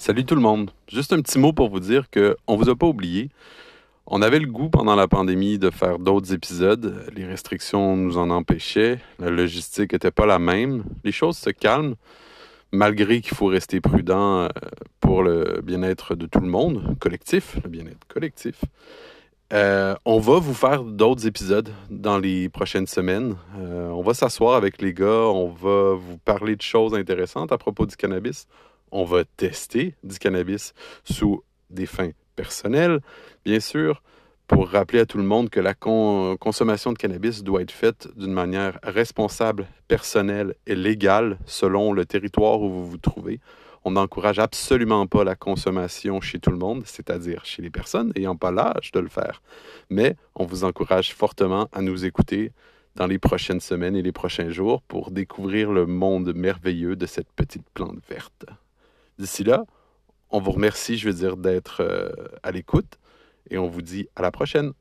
Salut tout le monde. Juste un petit mot pour vous dire que on vous a pas oublié. On avait le goût pendant la pandémie de faire d'autres épisodes. Les restrictions nous en empêchaient. La logistique n'était pas la même. Les choses se calment, malgré qu'il faut rester prudent euh, pour le bien-être de tout le monde, collectif, le bien-être collectif. Euh, on va vous faire d'autres épisodes dans les prochaines semaines. Euh, on va s'asseoir avec les gars, on va vous parler de choses intéressantes à propos du cannabis. On va tester du cannabis sous des fins personnelles, bien sûr, pour rappeler à tout le monde que la con- consommation de cannabis doit être faite d'une manière responsable, personnelle et légale selon le territoire où vous vous trouvez. On n'encourage absolument pas la consommation chez tout le monde, c'est-à-dire chez les personnes n'ayant pas l'âge de le faire. Mais on vous encourage fortement à nous écouter dans les prochaines semaines et les prochains jours pour découvrir le monde merveilleux de cette petite plante verte. D'ici là, on vous remercie, je veux dire, d'être euh, à l'écoute et on vous dit à la prochaine.